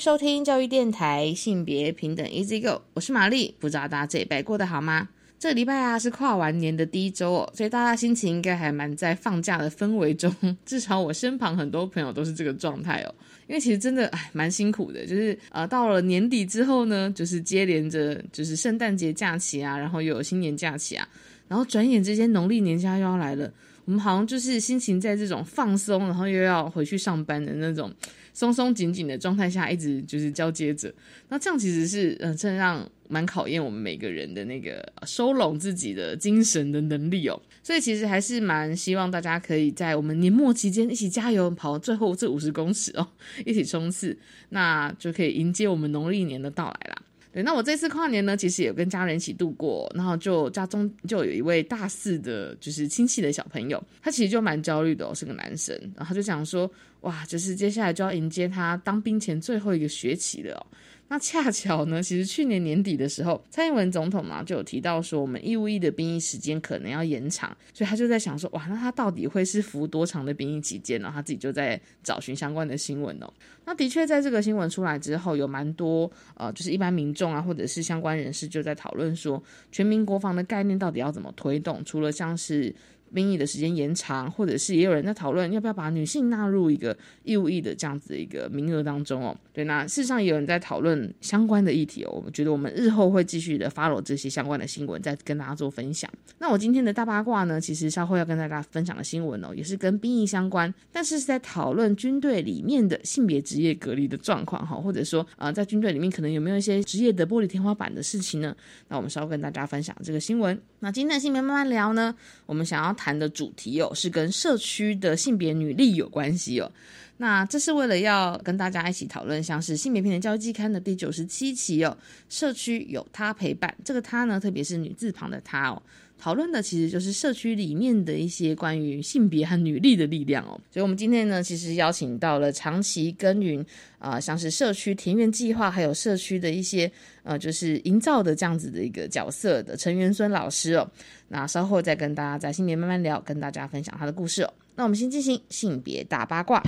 收听教育电台性别平等 Easy Go，我是玛丽。不知道大家这礼拜过得好吗？这礼拜啊是跨完年的第一周哦，所以大家心情应该还蛮在放假的氛围中。至少我身旁很多朋友都是这个状态哦。因为其实真的哎蛮辛苦的，就是呃到了年底之后呢，就是接连着就是圣诞节假期啊，然后又有新年假期啊，然后转眼之间农历年假又要来了。我们好像就是心情在这种放松，然后又要回去上班的那种松松紧紧的状态下，一直就是交接着。那这样其实是嗯，真的让蛮考验我们每个人的那个收拢自己的精神的能力哦。所以其实还是蛮希望大家可以在我们年末期间一起加油，跑最后这五十公尺哦，一起冲刺，那就可以迎接我们农历年的到来啦。对，那我这次跨年呢，其实也跟家人一起度过，然后就家中就有一位大四的，就是亲戚的小朋友，他其实就蛮焦虑的哦，是个男生，然后他就想说，哇，就是接下来就要迎接他当兵前最后一个学期了哦。那恰巧呢，其实去年年底的时候，蔡英文总统嘛就有提到说，我们义务役的兵役时间可能要延长，所以他就在想说，哇，那他到底会是服多长的兵役期间呢？他自己就在找寻相关的新闻哦。那的确，在这个新闻出来之后，有蛮多呃，就是一般民众啊，或者是相关人士就在讨论说，全民国防的概念到底要怎么推动？除了像是兵役的时间延长，或者是也有人在讨论要不要把女性纳入一个义务役的这样子的一个名额当中哦。对，那事实上也有人在讨论相关的议题哦。我们觉得我们日后会继续的 follow 这些相关的新闻，再跟大家做分享。那我今天的大八卦呢，其实稍后要跟大家分享的新闻哦，也是跟兵役相关，但是是在讨论军队里面的性别职业隔离的状况哈，或者说啊，在军队里面可能有没有一些职业的玻璃天花板的事情呢？那我们稍后跟大家分享这个新闻。那今天的性别慢慢聊呢，我们想要谈的主题哦，是跟社区的性别女力有关系哦。那这是为了要跟大家一起讨论，像是性别平等教育季刊的第九十七期哦，社区有他陪伴，这个他呢，特别是女字旁的他哦，讨论的其实就是社区里面的一些关于性别和女力的力量哦。所以，我们今天呢，其实邀请到了长期耕耘啊，像是社区田园计划，还有社区的一些呃，就是营造的这样子的一个角色的陈元孙老师哦。那稍后再跟大家在性别慢慢聊，跟大家分享他的故事哦。那我们先进行性别大八卦。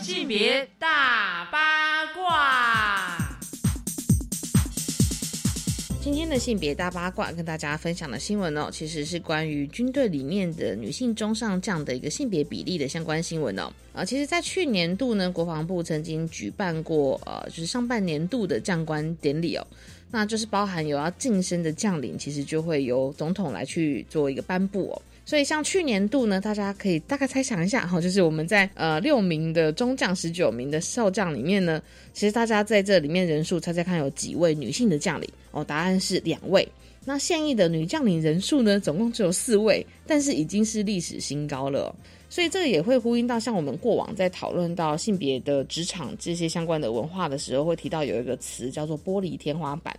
性别大今天的性别大八卦跟大家分享的新闻哦，其实是关于军队里面的女性中上将的一个性别比例的相关新闻哦。啊，其实，在去年度呢，国防部曾经举办过呃，就是上半年度的将官典礼哦，那就是包含有要晋升的将领，其实就会由总统来去做一个颁布哦。所以像去年度呢，大家可以大概猜想一下哈，就是我们在呃六名的中将、十九名的少将里面呢，其实大家在这里面人数猜猜看有几位女性的将领哦？答案是两位。那现役的女将领人数呢，总共只有四位，但是已经是历史新高了。所以这个也会呼应到像我们过往在讨论到性别的职场这些相关的文化的时候，会提到有一个词叫做玻璃天花板。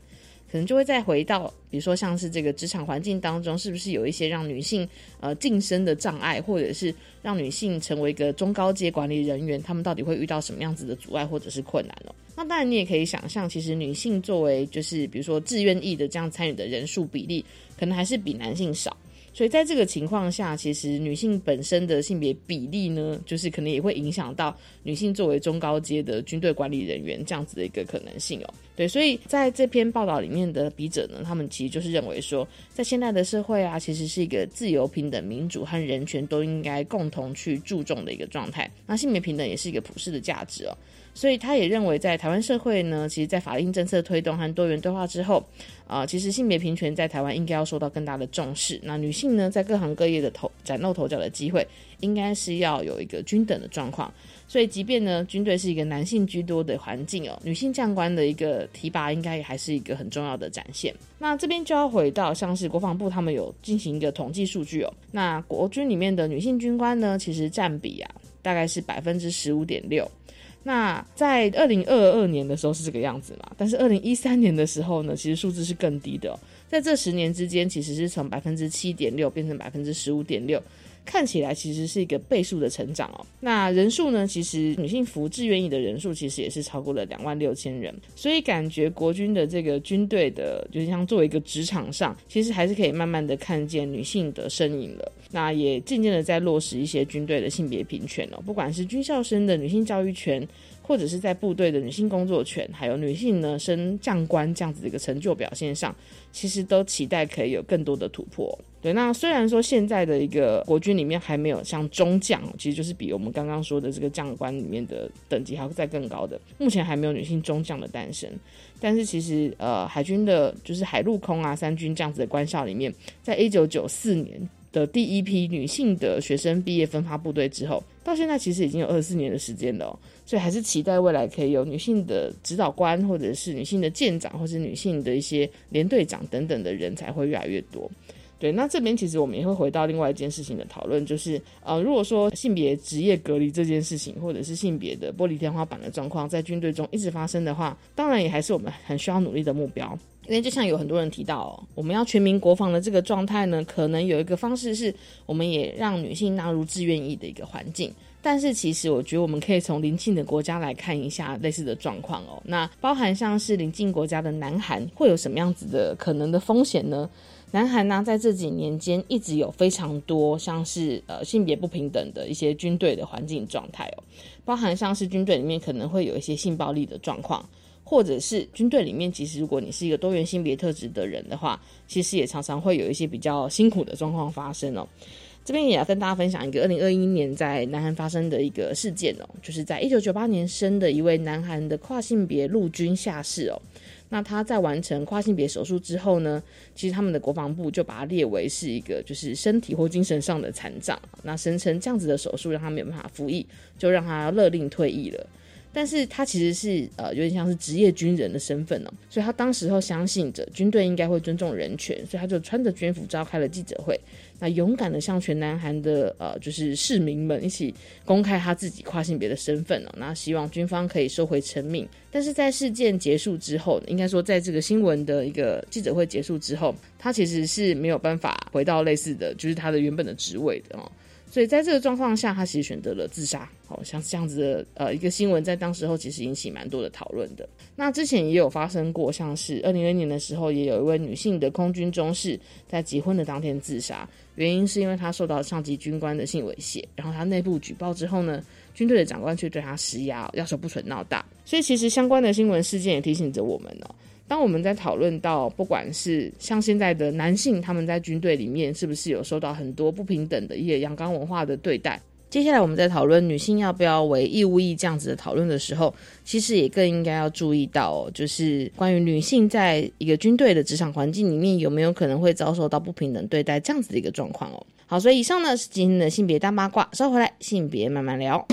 可能就会再回到，比如说像是这个职场环境当中，是不是有一些让女性呃晋升的障碍，或者是让女性成为一个中高阶管理人员，他们到底会遇到什么样子的阻碍或者是困难哦？那当然你也可以想象，其实女性作为就是比如说自愿意的这样参与的人数比例，可能还是比男性少。所以在这个情况下，其实女性本身的性别比例呢，就是可能也会影响到女性作为中高阶的军队管理人员这样子的一个可能性哦。对，所以在这篇报道里面的笔者呢，他们其实就是认为说，在现代的社会啊，其实是一个自由、平等、民主和人权都应该共同去注重的一个状态。那性别平等也是一个普世的价值哦。所以他也认为，在台湾社会呢，其实，在法令政策推动和多元对话之后，啊，其实性别平权在台湾应该要受到更大的重视。那女性呢，在各行各业的头崭露头角的机会，应该是要有一个均等的状况。所以，即便呢，军队是一个男性居多的环境哦，女性将官的一个提拔，应该也还是一个很重要的展现。那这边就要回到，像是国防部他们有进行一个统计数据哦，那国军里面的女性军官呢，其实占比啊，大概是百分之十五点六。那在二零二二年的时候是这个样子嘛？但是二零一三年的时候呢，其实数字是更低的。在这十年之间，其实是从百分之七点六变成百分之十五点六。看起来其实是一个倍数的成长哦。那人数呢？其实女性服志愿役的人数其实也是超过了两万六千人。所以感觉国军的这个军队的，就像作为一个职场上，其实还是可以慢慢的看见女性的身影了。那也渐渐的在落实一些军队的性别平权哦，不管是军校生的女性教育权。或者是在部队的女性工作权，还有女性呢升将官这样子的一个成就表现上，其实都期待可以有更多的突破。对，那虽然说现在的一个国军里面还没有像中将，其实就是比我们刚刚说的这个将官里面的等级还会再更高的，目前还没有女性中将的诞生。但是其实呃，海军的就是海陆空啊三军这样子的官校里面，在一九九四年的第一批女性的学生毕业分发部队之后，到现在其实已经有二十四年的时间了。所以还是期待未来可以有女性的指导官，或者是女性的舰长，或是女性的一些连队长等等的人才会越来越多。对，那这边其实我们也会回到另外一件事情的讨论，就是呃，如果说性别职业隔离这件事情，或者是性别的玻璃天花板的状况在军队中一直发生的话，当然也还是我们很需要努力的目标。因为就像有很多人提到，我们要全民国防的这个状态呢，可能有一个方式是，我们也让女性纳入志愿役的一个环境。但是其实我觉得我们可以从邻近的国家来看一下类似的状况哦。那包含像是邻近国家的南韩会有什么样子的可能的风险呢？南韩呢在这几年间一直有非常多像是呃性别不平等的一些军队的环境状态哦，包含像是军队里面可能会有一些性暴力的状况，或者是军队里面其实如果你是一个多元性别特质的人的话，其实也常常会有一些比较辛苦的状况发生哦。这边也要跟大家分享一个二零二一年在南韩发生的一个事件哦，就是在一九九八年生的一位南韩的跨性别陆军下士哦，那他在完成跨性别手术之后呢，其实他们的国防部就把他列为是一个就是身体或精神上的残障，那声称这样子的手术让他没有办法服役，就让他勒令退役了。但是他其实是呃有点像是职业军人的身份哦，所以他当时候相信着军队应该会尊重人权，所以他就穿着军服召开了记者会，那勇敢的向全南韩的呃就是市民们一起公开他自己跨性别的身份哦，那希望军方可以收回成命。但是在事件结束之后，应该说在这个新闻的一个记者会结束之后，他其实是没有办法回到类似的就是他的原本的职位的哦。所以在这个状况下，他其实选择了自杀。好像这样子的呃一个新闻，在当时候其实引起蛮多的讨论的。那之前也有发生过，像是二零二年的时候，也有一位女性的空军中士在结婚的当天自杀，原因是因为她受到上级军官的性猥亵，然后她内部举报之后呢，军队的长官却对她施压，要求不准闹大。所以其实相关的新闻事件也提醒着我们哦。当我们在讨论到，不管是像现在的男性，他们在军队里面是不是有受到很多不平等的一些阳刚文化的对待？接下来我们在讨论女性要不要为义务役这样子的讨论的时候，其实也更应该要注意到，就是关于女性在一个军队的职场环境里面有没有可能会遭受到不平等对待这样子的一个状况哦。好，所以以上呢是今天的性别大八卦，收回来性别慢慢聊。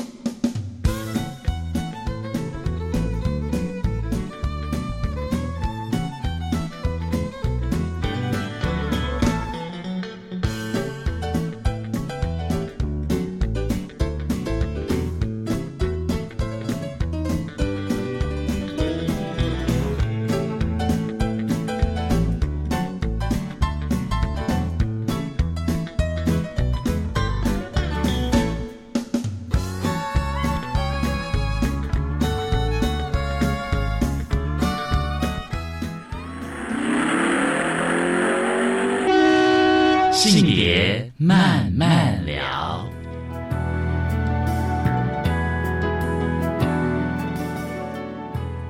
慢慢聊，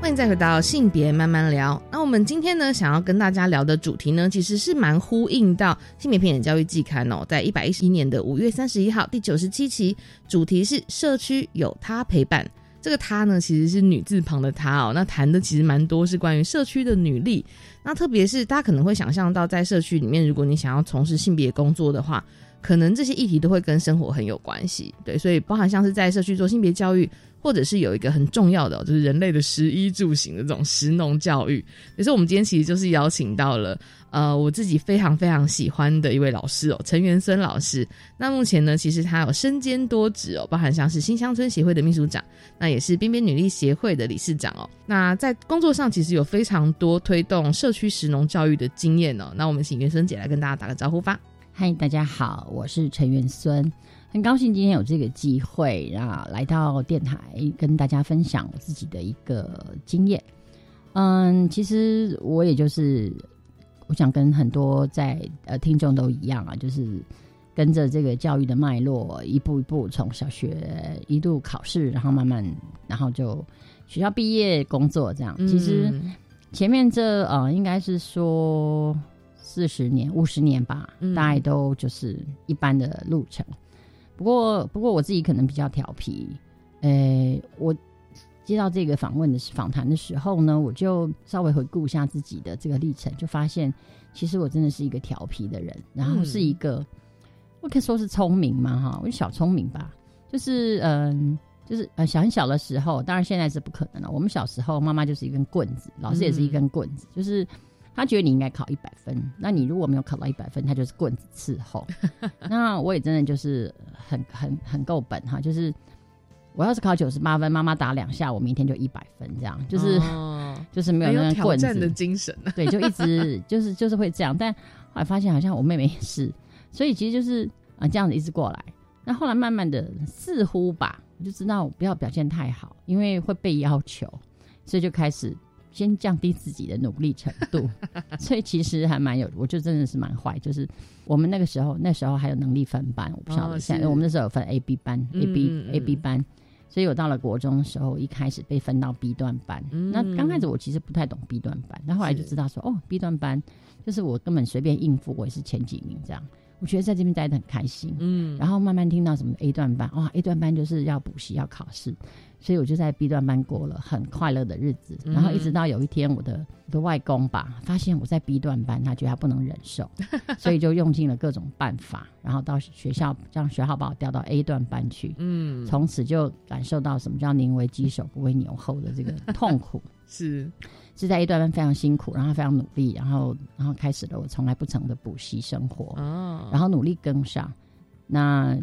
欢迎再回到性别慢慢聊。那我们今天呢，想要跟大家聊的主题呢，其实是蛮呼应到性别平等教育季刊哦，在一百一十一年的五月三十一号第九十七期，主题是社区有他陪伴。这个她呢，其实是女字旁的她哦。那谈的其实蛮多，是关于社区的女力。那特别是大家可能会想象到，在社区里面，如果你想要从事性别工作的话，可能这些议题都会跟生活很有关系。对，所以包含像是在社区做性别教育。或者是有一个很重要的，就是人类的食衣住行的这种食农教育。可是我们今天其实就是邀请到了，呃，我自己非常非常喜欢的一位老师哦，陈元孙老师。那目前呢，其实他有身兼多职哦，包含像是新乡村协会的秘书长，那也是边边女力协会的理事长哦。那在工作上其实有非常多推动社区食农教育的经验哦。那我们请元孙姐来跟大家打个招呼吧。嗨，大家好，我是陈元孙。很高兴今天有这个机会啊，来到电台跟大家分享我自己的一个经验。嗯，其实我也就是，我想跟很多在呃听众都一样啊，就是跟着这个教育的脉络，一步一步从小学一路考试，然后慢慢，然后就学校毕业工作这样。其实前面这呃，应该是说四十年、五十年吧，大概都就是一般的路程。不过，不过我自己可能比较调皮。呃，我接到这个访问的访谈的时候呢，我就稍微回顾一下自己的这个历程，就发现其实我真的是一个调皮的人，然后是一个，我可以说是聪明嘛，哈，我是小聪明吧。就是嗯，就是呃，小很小的时候，当然现在是不可能了。我们小时候，妈妈就是一根棍子，老师也是一根棍子，就是。他觉得你应该考一百分，那你如果没有考到一百分，他就是棍子伺候。那我也真的就是很很很够本哈，就是我要是考九十八分，妈妈打两下，我明天就一百分，这样就是 就是没有那个棍子的精神，对，就一直 就是就是会这样。但后来发现好像我妹妹也是，所以其实就是啊这样子一直过来。那后来慢慢的似乎吧，我就知道不要表现太好，因为会被要求，所以就开始。先降低自己的努力程度，所以其实还蛮有，我就真的是蛮坏。就是我们那个时候，那时候还有能力分班，我不晓得现在我们那时候有分 A、B 班，A、B、A、B 班，所以我到了国中的时候，一开始被分到 B 段班。那刚开始我其实不太懂 B 段班，但后来就知道说，哦，B 段班就是我根本随便应付，我也是前几名这样。我觉得在这边待的很开心，嗯，然后慢慢听到什么 A 段班，哇，A 段班就是要补习要考试。所以我就在 B 段班过了很快乐的日子，然后一直到有一天，我的我的外公吧发现我在 B 段班，他觉得他不能忍受，所以就用尽了各种办法，然后到学校让学校把我调到 A 段班去。嗯，从此就感受到什么叫宁为鸡首不为牛后的这个 痛苦。是是在 A 段班非常辛苦，然后非常努力，然后然后开始了我从来不曾的补习生活。哦，然后努力跟上。那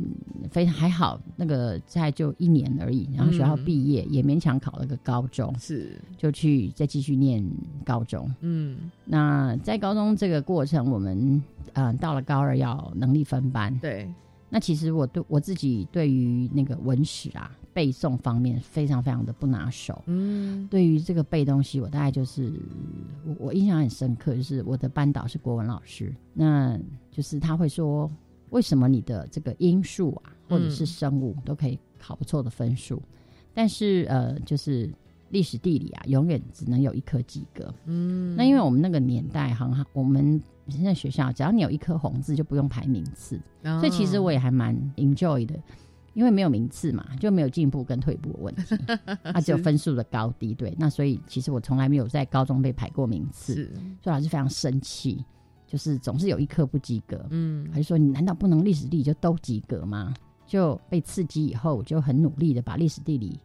非常还好，那个在就一年而已，然后学校毕业也勉强考了个高中，是就去再继续念高中。嗯，那在高中这个过程，我们嗯到了高二要能力分班。对，那其实我对我自己对于那个文史啊背诵方面非常非常的不拿手。嗯，对于这个背东西，我大概就是我我印象很深刻，就是我的班导是国文老师，那就是他会说。为什么你的这个因数啊，或者是生物都可以考不错的分数，但是呃，就是历史地理啊，永远只能有一科及格。嗯，那因为我们那个年代很好，我们现在学校只要你有一颗红字，就不用排名次，所以其实我也还蛮 enjoy 的，因为没有名次嘛，就没有进步跟退步的问题，它只有分数的高低。对，那所以其实我从来没有在高中被排过名次，所以老师非常生气。就是总是有一科不及格，嗯，还是说你难道不能历史地理就都及格吗？就被刺激以后，就很努力的把历史地理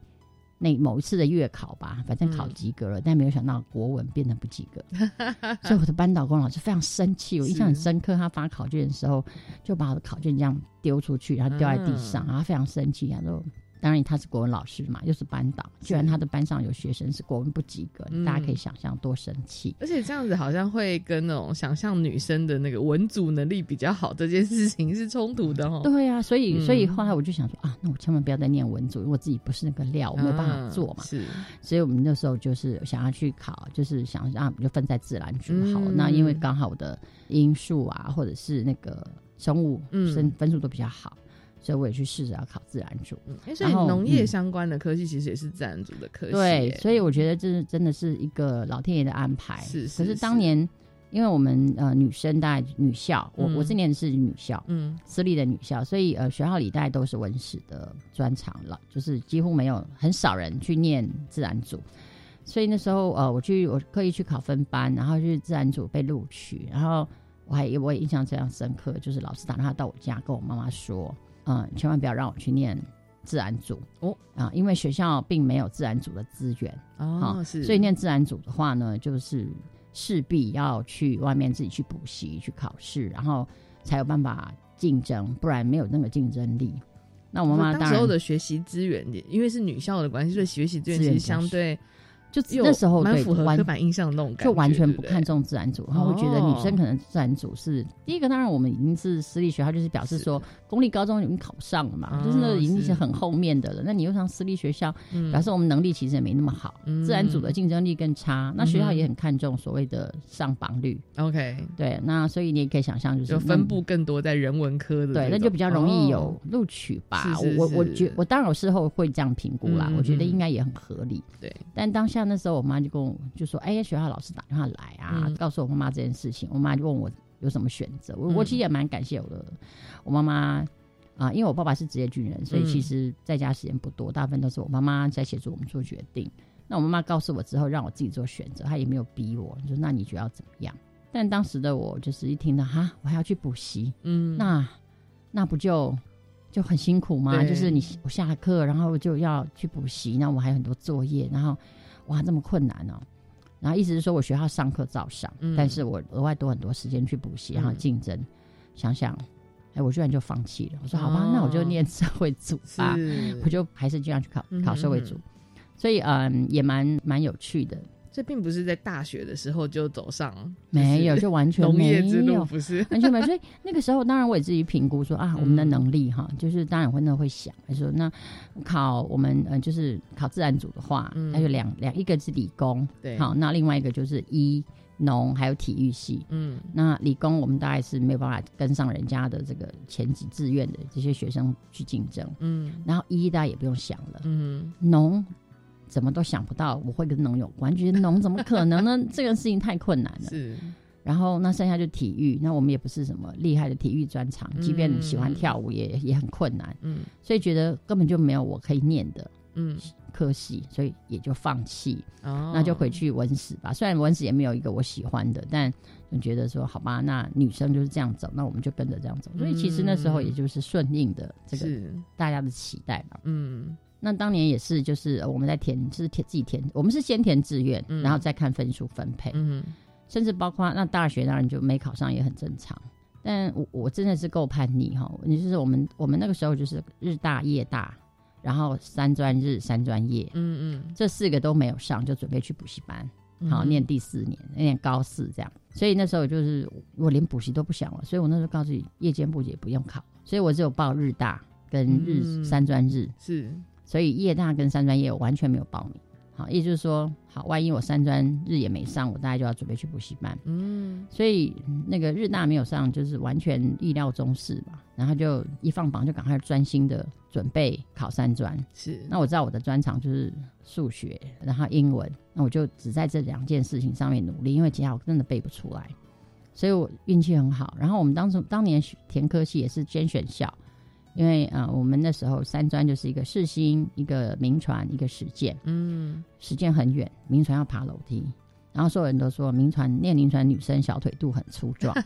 那某一次的月考吧，反正考及格了，但没有想到国文变得不及格，所以我的班导工老师非常生气，我印象很深刻。他发考卷的时候，就把我的考卷这样丢出去，然后掉在地上，然后非常生气，他说。当然他是国文老师嘛，又是班导，居然他的班上有学生是国文不及格，大家可以想象多生气。而且这样子好像会跟那种想象女生的那个文组能力比较好这件事情是冲突的哦。对啊，所以所以后来我就想说啊，那我千万不要再念文组，因为我自己不是那个料，我没有办法做嘛。是，所以我们那时候就是想要去考，就是想让就分在自然组好。那因为刚好我的音数啊，或者是那个生物生分数都比较好。所以我也去试着要考自然组，所以农业相关的科技其实也是自然组的科技。对，所以我觉得这是真的是一个老天爷的安排。是，可是当年因为我们呃女生大概女校，我我是念的是女校，嗯，私立的女校，所以呃学校里大概都是文史的专长了，就是几乎没有很少人去念自然组。所以那时候呃我去我刻意去考分班，然后去自然组被录取，然后。我还我也印象非常深刻，就是老师打电话到我家跟我妈妈说，嗯，千万不要让我去念自然组哦啊，因为学校并没有自然组的资源，哦，是，所以念自然组的话呢，就是势必要去外面自己去补习、去考试，然后才有办法竞争，不然没有那个竞争力。那我妈妈当时候的学习资源也，因为是女校的关系，所以学习资源资源其实相对就又那时候对蛮符合完刻板印象的那种感觉，就完全不看重自然组，然后会觉得女生哦可能自然组是第一个。当然，我们已经是私立学校，就是表示说公立高中已经考上了嘛，哦就是那已经是是很后面的了。那你又上私立学校，嗯表示我们能力其实也没那么好，嗯自然组的竞争力更差。那学校也很看重所谓的上榜率，OK，对，那所以你也可以想象，就是就分布更多在人文科的，对，那就比较容易有哦录取吧。是是我我我觉我当然我事后会这样评估啦，嗯我觉得嗯应该也很合理。对，但当下那时候，我妈就跟我就说：“哎呀，学校老师打电话来啊，嗯告诉我妈妈这件事情。”我妈就问我有什么选择。我、我嗯其实也蛮感谢我的我妈妈啊、因为我爸爸是职业军人，所以嗯其实在家时间不多，大部分都是我妈妈在协助我们做决定。那我妈妈告诉我之后，让我自己做选择，她也没有逼我，就说那你觉得要怎么样？但当时的我就是一听到哈，我还要去补习，嗯，那那不就就很辛苦吗？就是你我下了课，然后就要去补习，那我还有很多作业，然后哇这么困难哦。然后意思是说我学校上课照上，嗯但是我额外多很多时间去补习，然后嗯竞争。想想，哎，我居然就放弃了。我说好吧，哦那我就念社会组吧，我就还是这样去考考社会组。所以嗯，也蛮蛮有趣的。这并不是在大学的时候就走上没有，就完全农没有业之路，不是？完全没有。所以那个时候，当然我也自己评估说啊，我们的能力哈，就是当然会那会想，说那考我们呃就是考自然组的话，嗯那就两两一个是理工，对，好，那另外一个就是医农还有体育系。嗯那理工我们大概是没有办法跟上人家的这个前几志愿的这些学生去竞争，嗯然后医大家也不用想了，嗯农怎么都想不到我会跟农有关，觉得农怎么可能呢？这个事情太困难了。是然后那剩下就体育，那我们也不是什么厉害的体育专长，即便喜欢跳舞也也很困难，嗯所以觉得根本就没有我可以念的嗯科系，所以也就放弃，哦，那就回去文史吧。虽然文史也没有一个我喜欢的，但就觉得说好吧，那女生就是这样走，那我们就跟着这样走。所以其实那时候也就是顺应的这个大家的期待吧。嗯那当年也是，就是呃我们在填，就是填自己填，我们是先填志愿，嗯。然后再看分数分配。嗯甚至包括那大学当然就没考上也很正常。但我我真的是够叛逆哈，你就是我们我们那个时候就是日大夜大，然后三专日三专夜，嗯嗯。这四个都没有上，就准备去补习班，嗯，好念第四年，念高四这样。所以那时候就是我连补习都不想了，所以我那时候告诉你，夜间部也不用考，所以我只有报日大跟日、嗯。三专日，是所以夜大跟三专夜我完全没有报名。好，也就是说，好，万一我三专日也没上，我大概就要准备去补习班。嗯所以嗯那个日大没有上，就是完全意料中事吧。然后就一放榜就赶快专心的准备考三专。是那我知道我的专长就是数学，然后英文，那我就只在这两件事情上面努力，因为其他我真的背不出来。所以我运气很好。然后我们当初当年选填科系也是先选校，因为呃我们那时候三专就是一个世新、一个名传、一个实践。嗯。实践很远，名传要爬楼梯，然后所有人都说名传念名传女生小腿肚很粗壮，所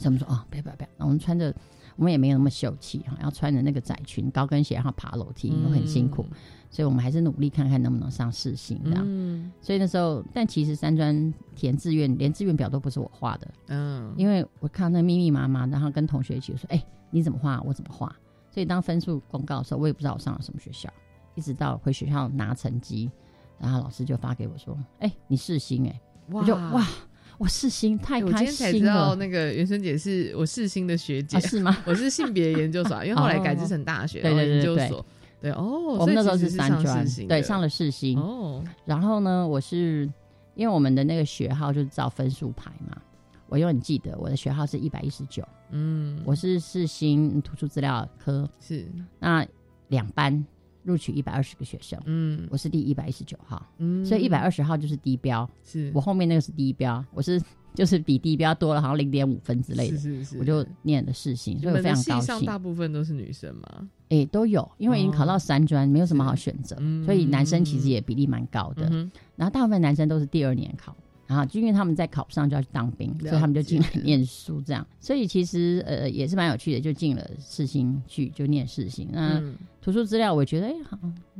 以我们说哦，不要不要不要，我们穿着我们也没有那么秀气哈，要穿着那个窄裙、高跟鞋，然后爬楼梯，都很辛苦，所以我们还是努力看看能不能上世新这样。嗯。所以那时候，但其实三专填志愿，连志愿表都不是我画的，嗯。因为我看那密密麻麻，然后跟同学一起说，哎、你怎么画，我怎么画。所以当分数公告的时候，我也不知道我上了什么学校，一直到回学校拿成绩，然后老师就发给我说，哎、你四星哎、我就哇，我四星太哎我今开天才知心了道，那个原生姐是我四星的学姐啊，是吗？我是性别研究所，因为后来改制成大学，对研究所。对哦，我们那时候是三专对，上了四星。哦，然后呢，我是因为我们的那个学号就是照分数排嘛，我永远记得我的学号是一百一十九，嗯，我是世新图书资料科，是。那两班录取一百二十个学生，嗯。我是第一百一十九号，嗯，所以一百二十号就是低标，是。我后面那个是低标，我是就是比低标多了好像零点五分之类的，是是是，我就念了世新，所以我非常高兴大。部分都是女生嘛，诶，都有，因为已经考到三专，没有什么好选择，嗯所以男生其实也比例蛮高的。嗯。然后大部分男生都是第二年考，然后就因为他们在考不上就要去当兵，所以他们就进来念书这样。所以其实呃也是蛮有趣的，就进了四新去就念四新。那嗯图书资料我觉得哎好，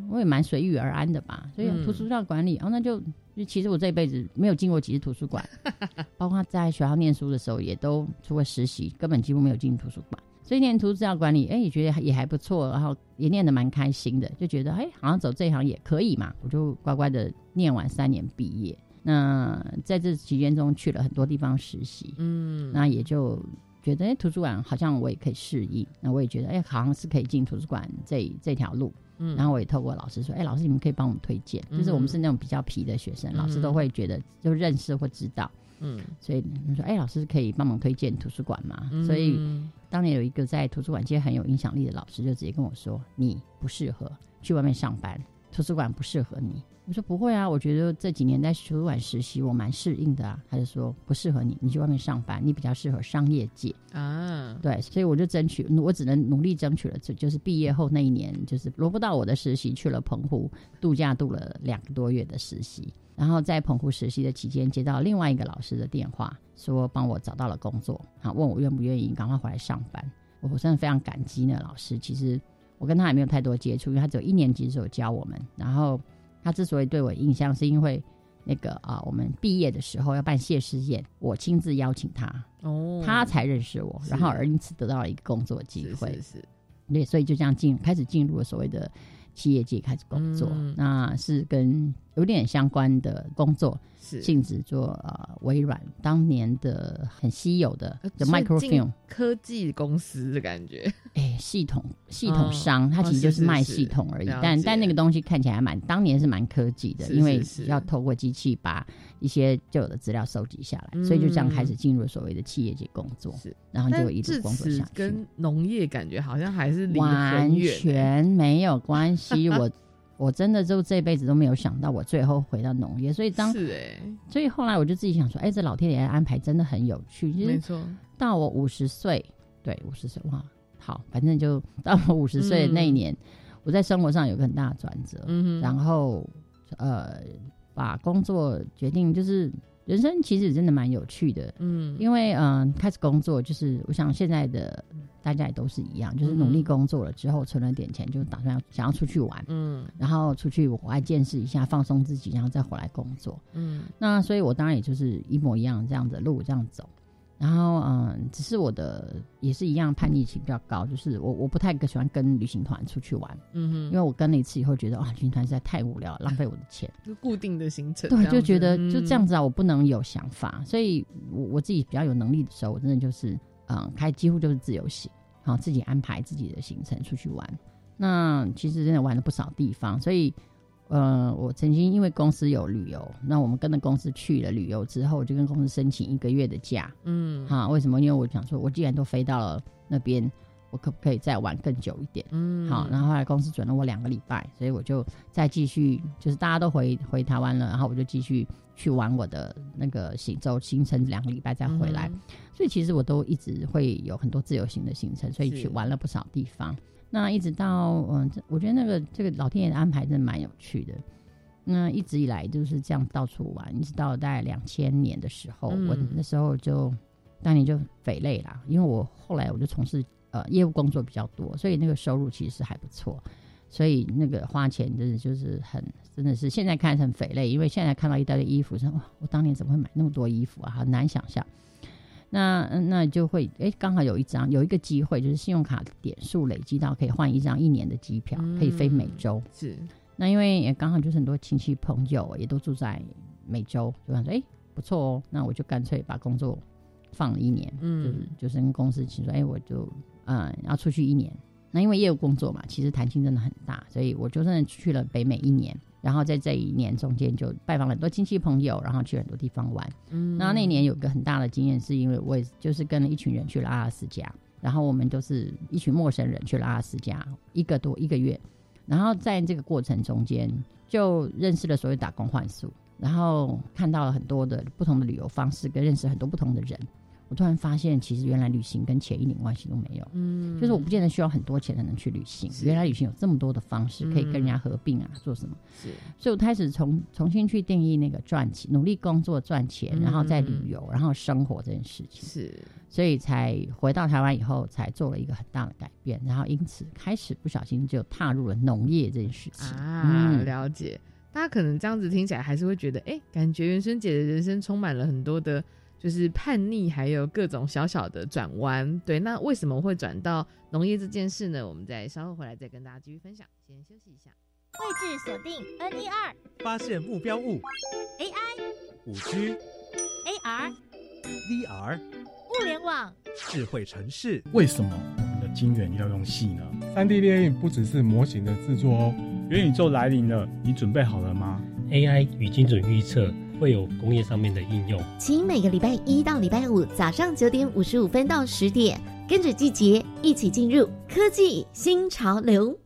我也蛮随遇而安的吧。所以嗯图书资料管理，哦那就就其实我这一辈子没有进过几次图书馆，包括在学校念书的时候也都除了实习，根本几乎没有进图书馆。所以念图书资料管理，哎，也觉得也还不错，然后也念得蛮开心的，就觉得哎，好像走这一行也可以嘛，我就乖乖的念完三年毕业。那在这期间中去了很多地方实习，嗯。那也就觉得哎，图书馆好像我也可以适应，那我也觉得哎，好像是可以进图书馆这这条路。嗯。然后我也透过老师说，哎，老师你们可以帮我们推荐，就是我们是那种比较皮的学生，老师都会觉得就认识或知道，嗯。所以你说，哎，老师可以帮忙推荐图书馆吗？所以嗯当年有一个在图书馆界很有影响力的老师，就直接跟我说：“你不适合去外面上班，图书馆不适合你。”我说：“不会啊，我觉得这几年在图书馆实习，我蛮适应的啊。”他就说：“不适合你，你去外面上班，你比较适合商业界。啊”对，所以我就争取，我只能努力争取了，这就是毕业后那一年，就是轮不到我的实习，去了澎湖度假，度了两个多月的实习。然后在澎湖实习的期间，接到另外一个老师的电话，说帮我找到了工作，啊，问我愿不愿意赶快回来上班。我真的非常感激那个老师。其实我跟他也没有太多接触，因为他只有一年级的时候教我们。然后他之所以对我印象，是因为那个啊，我们毕业的时候要办谢师宴，我亲自邀请他，哦，他才认识我，然后而因此得到了一个工作机会。是是是对，所以就这样进开始进入了所谓的企业界开始工作，嗯那是跟有点相关的工作是。性质做呃微软当年的很稀有的 microfilm 科技公司的感觉，哎系统 系统商，它哦其实就是卖系统而已，了但解。但那个东西看起来还蛮当年是蛮科技的，是因为要透过机器把一些旧有的资料收集下来，嗯。所以就这样开始进入所谓的企业界工作，是，然后就一直工作下去。跟农业感觉好像还是完全没有关系。我我真的就这辈子都没有想到，我最后回到农业。所以当是哎，所以后来我就自己想说，哎，这老天爷的安排真的很有趣。就是没错，到我五十岁，对五十岁哇，好，反正就到我五十岁那一年，我在生活上有个很大的转折，嗯，然后呃，把工作决定就是。人生其实真的蛮有趣的，嗯。因为嗯、呃开始工作就是，我想现在的大家也都是一样，就是努力嗯工作了之后存了点钱，就打算要想要出去玩，嗯。然后出去国外见识一下，放松自己，然后再回来工作。嗯。那所以我当然也就是一模一样这样的路这样走。然后嗯，只是我的也是一样叛逆期比较高，就是我我不太喜欢跟旅行团出去玩，嗯哼，因为我跟了一次以后觉得啊，旅行团实在太无聊，浪费我的钱。就固定的行程，对，就觉得就这样嗯子啊，我不能有想法，所以我我自己比较有能力的时候，我真的就是嗯，开几乎就是自由行，然后自己安排自己的行程出去玩。那其实真的玩了不少地方，所以呃，我曾经因为公司有旅游，那我们跟着公司去了旅游之后，我就跟公司申请一个月的假。嗯哈，为什么？因为我想说，我既然都飞到了那边，我可不可以再玩更久一点？嗯好，然后后来公司准了我两个礼拜，所以我就再继续，就是大家都回回台湾了，然后我就继续去玩我的那个行走行程，两个礼拜再回来。嗯所以其实我都一直会有很多自由行的行程，所以去玩了不少地方。那一直到嗯，这我觉得那个这个老天爷的安排真的蛮有趣的。那一直以来就是这样到处玩，一直到大概两千年的时候，嗯我那时候就当年就匪累啦，因为我后来我就从事呃业务工作比较多，所以那个收入其实还不错，所以那个花钱真的就是很真的是现在看很匪类，因为现在看到一大堆衣服，说哇，我当年怎么会买那么多衣服啊？很难想象。那嗯那就会哎，刚好有一张有一个机会，就是信用卡点数累积到可以换一张一年的机票，可以飞美洲。是那因为也刚好就是很多亲戚朋友也都住在美洲，就想说哎不错哦，那我就干脆把工作放了一年，嗯就是就是跟公司请说，哎我就嗯要出去一年。那因为业务工作嘛，其实弹性真的很大，所以我就真的去了北美一年，然后在这一年中间就拜访了很多亲戚朋友，然后去很多地方玩。嗯然后那一年有个很大的经验，是因为我也就是跟了一群人去了阿拉斯加，然后我们都是一群陌生人去了阿拉斯加一个多一个月，然后在这个过程中间就认识了所谓打工换宿，然后看到了很多的不同的旅游方式，跟认识很多不同的人。我突然发现，其实原来旅行跟钱一点关系都没有。嗯，就是我不见得需要很多钱才能去旅行，原来旅行有这么多的方式可以跟人嗯家合并啊，做什么？是所以我开始重重新去定义那个赚钱、努力工作赚钱，嗯然后再旅游，然后生活这件事情。是，所以才回到台湾以后，才做了一个很大的改变，然后因此开始不小心就踏入了农业这件事情。啊，嗯了解。大家可能这样子听起来还是会觉得，哎、感觉原生姐的人生充满了很多的，就是叛逆，还有各种小小的转弯。对，那为什么会转到农业这件事呢？我们再稍后回来再跟大家继续分享。先休息一下。位置锁定 N 一二发现目标物 AI 五 G AR VR 物联网智慧城市。为什么我们的晶圆要用细呢？三 D 列印不只是模型的制作哦，元宇宙来临了，你准备好了吗？AI 与精准预测会有工业上面的应用。请每个礼拜一到礼拜五早上九点五十五分到十点，跟着季节一起进入科技新潮流。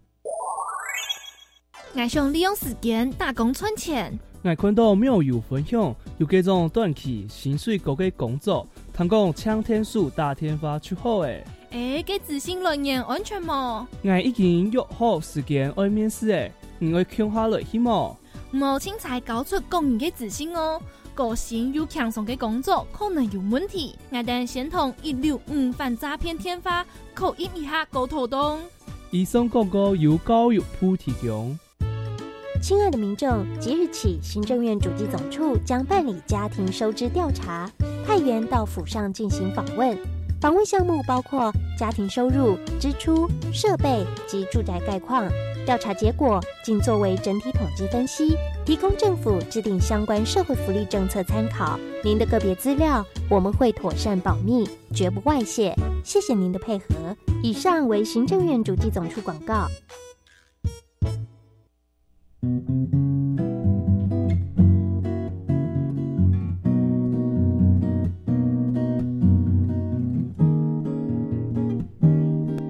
爱上利用时间打工存钱，我看到妙友分享，有各种短期薪水高嘅工作，通讲抢天数打天发出好诶。诶，给自信人员安全吗？我已经约好时间爱面试诶，你会抢下来去吗？无清才搞出工人嘅自信哦，个性又强壮嘅工作可能有问题，我等先同一六五反诈骗天发口音一下沟通动。以上广告由教育部提供。亲爱的民众，即日起，行政院主计总处将办理家庭收支调查，派员到府上进行访问。访问项目包括家庭收入、支出、设备及住宅概况。调查结果仅作为整体统计分析，提供政府制定相关社会福利政策参考。您的个别资料我们会妥善保密，绝不外泄。谢谢您的配合。以上为行政院主机总处广告。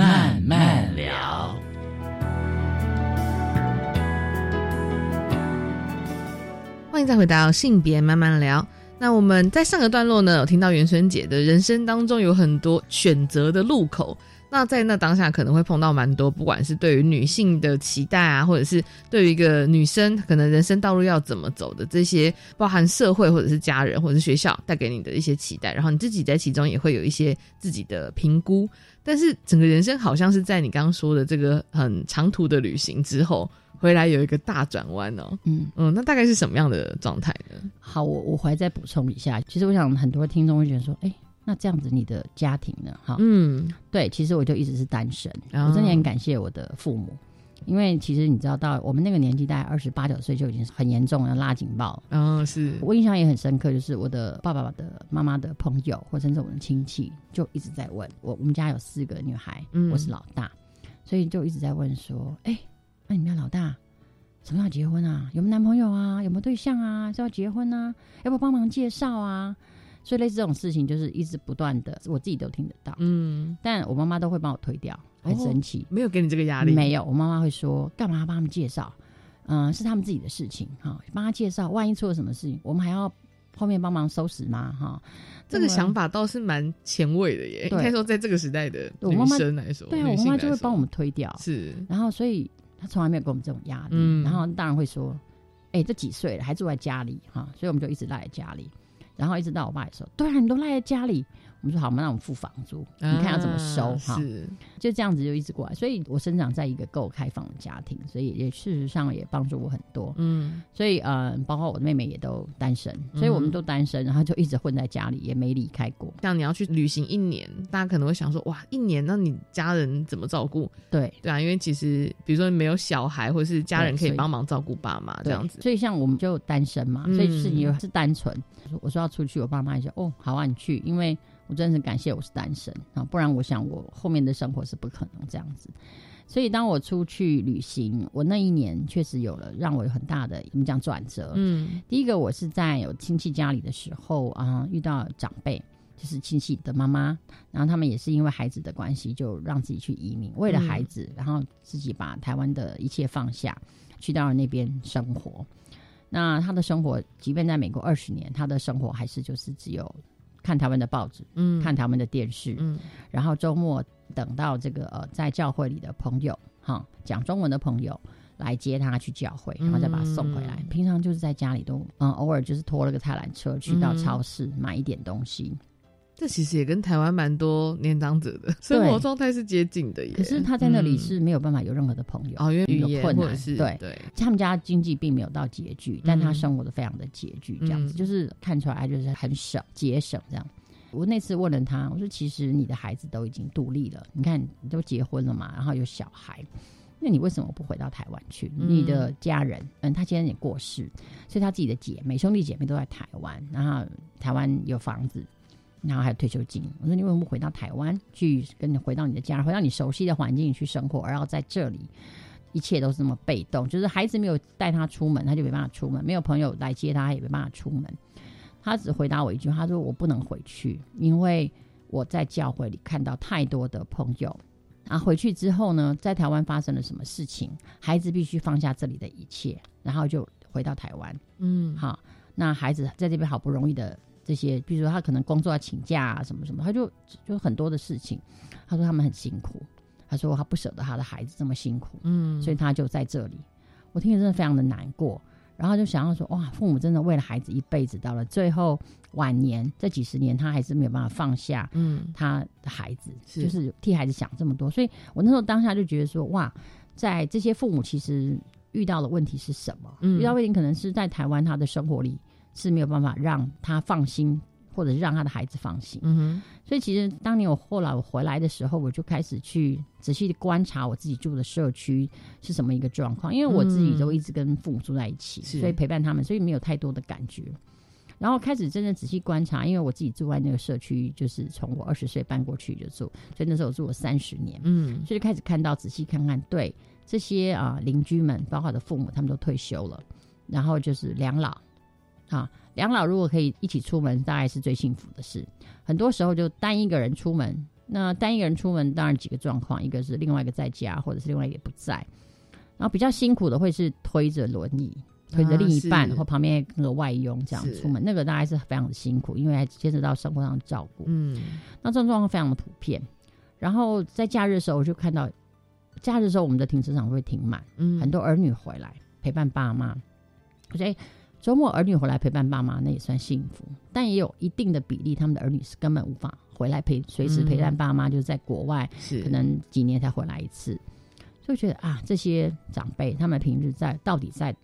慢慢聊。欢迎再回到性别慢慢聊。那我们在上个段落呢，有听到袁春姐的人生当中有很多选择的路口。那在那当下可能会碰到蛮多，不管是对于女性的期待啊，或者是对于一个女生可能人生道路要怎么走的这些，包含社会或者是家人或者是学校带给你的一些期待，然后你自己在其中也会有一些自己的评估。但是整个人生好像是在你刚刚说的这个很长途的旅行之后，回来有一个大转弯哦。嗯嗯，那大概是什么样的状态呢？好，我我回来再补充一下。其实我想很多听众会觉得说，哎、那这样子你的家庭呢？哈，嗯，对，其实我就一直是单身，哦我真的很感谢我的父母，因为其实你知道，到我们那个年纪，大概二十八九岁就已经是很严重要拉警报。哦，是我印象也很深刻，就是我的爸爸的妈妈的朋友，或甚至我的亲戚，就一直在问我。我们家有四个女孩，嗯我是老大，所以就一直在问说：“哎、那你们家老大什么时候要结婚啊？有没有男朋友啊？有没有对象啊？是要结婚啊？要不要帮忙介绍啊？”所以类似这种事情，就是一直不断的，我自己都听得到。嗯，但我妈妈都会帮我推掉，很神奇。没有给你这个压力，没有，我妈妈会说：“干嘛要帮他们介绍？嗯、是他们自己的事情哈，帮他介绍，万一出了什么事情，我们还要后面帮忙收拾吗？哈，这个想法倒是蛮前卫的耶。应对该说，在这个时代的女我妈妈生来说，对啊，我妈妈就会帮我们推掉，是，然后所以她从来没有给我们这种压力，嗯然后当然会说：“哎、这几岁了还住在家里哈？”所以我们就一直赖在家里，然后一直到我爸也说：“对啊，你都赖在家里。”我们说好嘛，那我们付房租，你看要怎么收啊哈、是就这样子就一直过来。所以我生长在一个够开放的家庭，所以也事实上也帮助我很多。嗯，所以呃，包括我的妹妹也都单身，所以我们都单身，然后就一直混在家里，也没离开过。像你要去旅行一年，大家可能会想说，哇，一年那你家人怎么照顾？对对啊，因为其实比如说没有小孩，或是家人可以帮忙照顾爸妈这对样子。所以像我们就单身嘛，嗯所以事情就是单纯。我说要出去，我爸妈也说哦，好啊，你去，因为我真的是感谢我是单身啊，不然我想我后面的生活是不可能这样子。所以当我出去旅行，我那一年确实有了让我有很大的怎么讲转折。嗯第一个我是在有亲戚家里的时候啊，遇到长辈。就是亲戚的妈妈，然后他们也是因为孩子的关系，就让自己去移民，为了孩子，然后自己把台湾的一切放下，去到了那边生活。那他的生活，即便在美国二十年，他的生活还是就是只有看台湾的报纸，嗯看台湾的电视，嗯然后周末等到这个呃在教会里的朋友，哈，讲中文的朋友来接他去教会，然后再把他送回来。嗯平常就是在家里都嗯，偶尔就是拖了个菜篮车去到嗯超市买一点东西。这其实也跟台湾蛮多年长者的生活状态是接近的耶。可是他在那里嗯是没有办法有任何的朋友，哦，因为语言有困难，是对对，他们家经济并没有到拮据，但他嗯生活的非常的拮据，这样子、嗯就是看出来就是很省节省这样。我那次问了他，我说其实你的孩子都已经独立了，你看你都结婚了嘛，然后有小孩，那你为什么不回到台湾去？嗯你的家人，嗯，他现在也过世，所以他自己的姐妹兄弟姐妹都在台湾，然后台湾有房子。然后还有退休金，我说你为什么不回到台湾去，跟你回到你的家，回到你熟悉的环境去生活，而要在这里一切都是那么被动，就是孩子没有带他出门，他就没办法出门；没有朋友来接他，他也没办法出门。他只回答我一句，他说：“我不能回去，因为我在教会里看到太多的朋友。啊，回去之后呢，在台湾发生了什么事情，孩子必须放下这里的一切，然后就回到台湾。嗯，好，那孩子在这边好不容易的这些，比如说他可能工作要请假啊，什么什么，他就就很多的事情。他说他们很辛苦，他说他不舍得他的孩子这么辛苦，嗯，所以他就在这里。我听着真的非常的难过，然后就想要说，哇，父母真的为了孩子一辈子，到了最后晚年这几十年，他还是没有办法放下，嗯，他的孩子，是就是替孩子想这么多。所以我那时候当下就觉得说，哇，在这些父母其实遇到的问题是什么？嗯遇到问题可能是在台湾他的生活里是没有办法让他放心，或者是让他的孩子放心。嗯哼，所以其实当年我后来我回来的时候，我就开始去仔细地观察我自己住的社区是什么一个状况，因为我自己都一直跟父母住在一起，是所以陪伴他们，所以没有太多的感觉。然后开始真正仔细观察，因为我自己住在那个社区，就是从我二十岁搬过去就住，所以那时候我住了三十年，嗯，所以就开始看到仔细看看，对这些啊邻居们，包括我的父母，他们都退休了，然后就是两老啊，两老如果可以一起出门，大概是最幸福的事。很多时候就单一个人出门，那单一个人出门当然几个状况，一个是另外一个在家，或者是另外一个不在。然后比较辛苦的会是推着轮椅，推着另一半，或旁边那个外佣这样出门，那个大概是非常的辛苦，因为还牵扯到生活上的照顾。嗯，那这种状况非常的普遍。然后在假日的时候，我就看到，假日的时候我们的停车场会停满，嗯，很多儿女回来陪伴爸妈。我觉得，哎周末儿女回来陪伴爸妈，那也算幸福。但也有一定的比例，他们的儿女是根本无法回来陪，随时陪伴爸妈，就是在国外，可能几年才回来一次。就觉得啊，这些长辈他们平日在到底在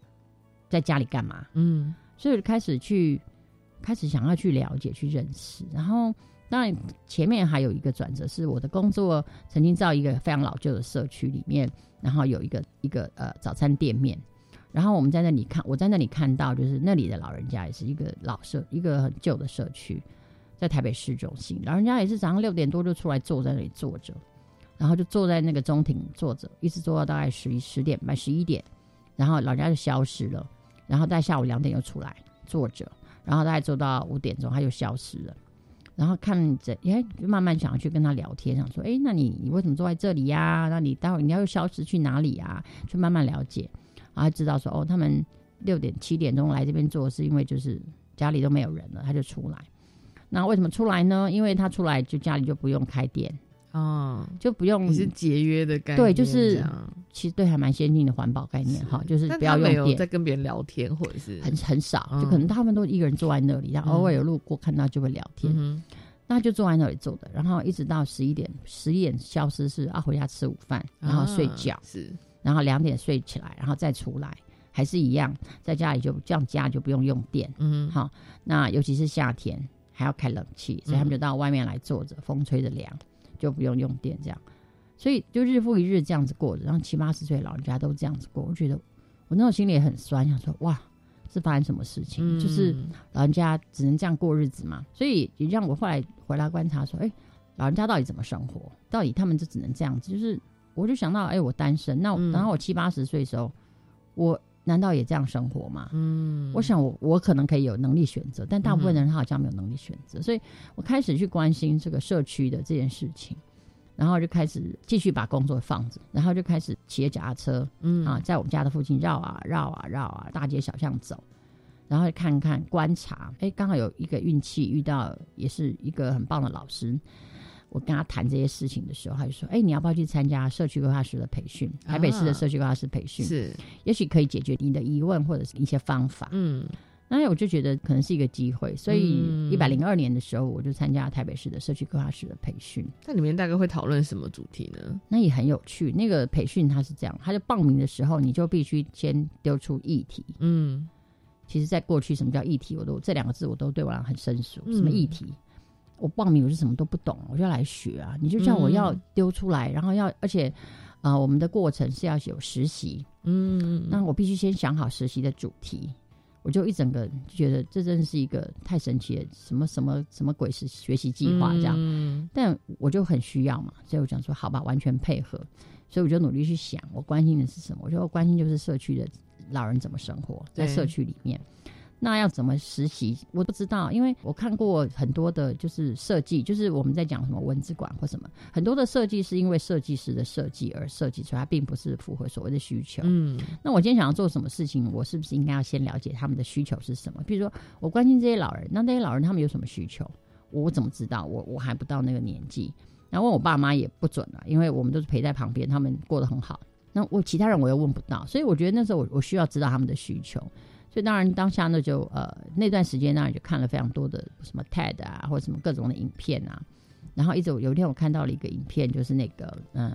在家里干嘛？嗯，所以开始去开始想要去了解、去认识。然后，当然前面还有一个转折，是我的工作曾经在一个非常老旧的社区里面，然后有一个一个呃早餐店面。然后我们在那里看，我在那里看到，就是那里的老人家也是一个老社，一个很旧的社区，在台北市中心，老人家也是早上六点多就出来坐在那里坐着，然后就坐在那个中庭坐着，一直坐到大概十一十点半十一点，然后老人家就消失了，然后在下午两点又出来坐着，然后大概坐到五点钟他就消失了。然后看着，哎，就慢慢想要去跟他聊天，想说，哎，那你你为什么坐在这里呀、那你待会你要又消失去哪里呀、就慢慢了解，然后知道说，哦，他们六点七点钟来这边做，是因为就是家里都没有人了，他就出来。那为什么出来呢？因为他出来就家里就不用开店，哦，就不用是节约的概念，对，就是其实对还蛮先进的环保概念哈，就是不要用电，在跟别人聊天，或者是很很少，嗯就可能他们都一个人坐在那里，然后偶尔有路过看到就会聊天。嗯那就坐在那里坐的，然后一直到十一点，十一点消失是啊回家吃午饭，然后睡觉，啊是，然后两点睡起来，然后再出来，还是一样，在家里就这样家就不用用电，嗯，好，那尤其是夏天还要开冷气，所以他们就到外面来坐着，风吹着凉，就不用用电这样，所以就日复一日这样子过着，然后七八十岁老人家都这样子过，我觉得我那种心里也很酸，想说哇。是发生什么事情？嗯就是老人家只能这样过日子嘛，所以也让我后来回来观察说，哎、老人家到底怎么生活？到底他们就只能这样子？就是我就想到，哎、我单身，那等到我七八十岁的时候，我难道也这样生活吗？嗯，我想我我可能可以有能力选择，但大部分人他好像没有能力选择，所以我开始去关心这个社区的这件事情，然后就开始继续把工作放着，然后就开始骑着脚踏车，嗯啊，在我们家的附近绕啊绕啊绕啊，大街小巷走，然后看看观察，哎，刚好有一个运气遇到，也是一个很棒的老师。我跟他谈这些事情的时候，他就说：“哎，你要不要去参加社区规划师的培训？台北市的社区规划师培训、是，也许可以解决你的疑问或者是一些方法。”嗯，那我就觉得可能是一个机会，所以嗯一百零二年的时候，我就参加台北市的社区规划师的培训。那里面大概会讨论什么主题呢？那也很有趣。那个培训它是这样，它就报名的时候，你就必须先丢出议题。嗯，其实，在过去，什么叫议题，我都这两个字我都对我很生疏。嗯什么议题？我报名我是什么都不懂，我就要来学啊！你就叫我要嗯丢出来，然后要，而且啊、呃我们的过程是要有实习，嗯，那我必须先想好实习的主题。我就一整个就觉得这真是一个太神奇了，什么什么什么鬼是学习计划这样，嗯但我就很需要嘛，所以我想说好吧，完全配合，所以我就努力去想，我关心的是什么？我觉得我关心就是社区的老人怎么生活在社区里面。那要怎么实习？我不知道，因为我看过很多的，就是设计，就是我们在讲什么文字馆或什么，很多的设计是因为设计师的设计而设计出来，并不是符合所谓的需求。嗯，那我今天想要做什么事情，我是不是应该要先了解他们的需求是什么？比如说，我关心这些老人，那这些老人他们有什么需求？我我怎么知道？我我还不到那个年纪，然后问我爸妈也不准啊，因为我们都是陪在旁边，他们过得很好。那我其他人我又问不到，所以我觉得那时候我我需要知道他们的需求。所以当然当下呢就呃那段时间当然就看了非常多的什么 TED 啊或者什么各种的影片啊，然后一直有一天我看到了一个影片，就是那个呃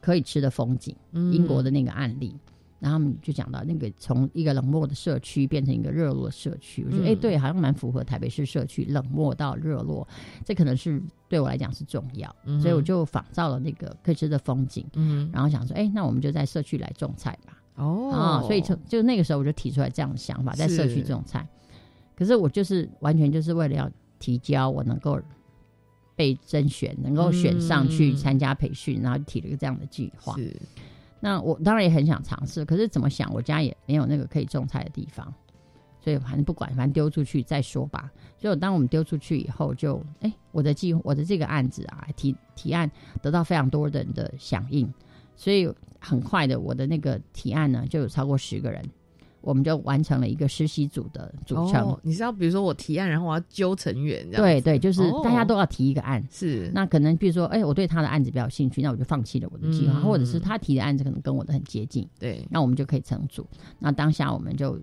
可以吃的风景，嗯英国的那个案例。然后他们就讲到那个从一个冷漠的社区变成一个热络的社区，我觉得哎、对，好像蛮符合台北市社区冷漠到热络，这可能是对我来讲是重要，嗯所以我就仿照了那个可以吃的风景，嗯，然后想说，哎、那我们就在社区来种菜吧。哦啊，所以就就那个时候我就提出来这样的想法，在社区种菜。可是我就是完全就是为了要提交我能够被甄选，能够选上去嗯参加培训，然后提了一个这样的计划。是，那我当然也很想尝试，可是怎么想，我家也没有那个可以种菜的地方，所以反正不管，反正丢出去再说吧。所以当我们丢出去以后就，哎，我的计我的这个案子啊，提提案得到非常多人的响应，所以很快的，我的那个提案呢就有超过十个人，我们就完成了一个实习组的组成。哦，你是要比如说我提案，然后我要揪成员，这样对对，就是哦。大家都要提一个案，是。那可能比如说，哎，我对他的案子比较有兴趣，那我就放弃了我的计划，嗯。或者是他提的案子可能跟我的很接近，对，那我们就可以成组。那当下我们就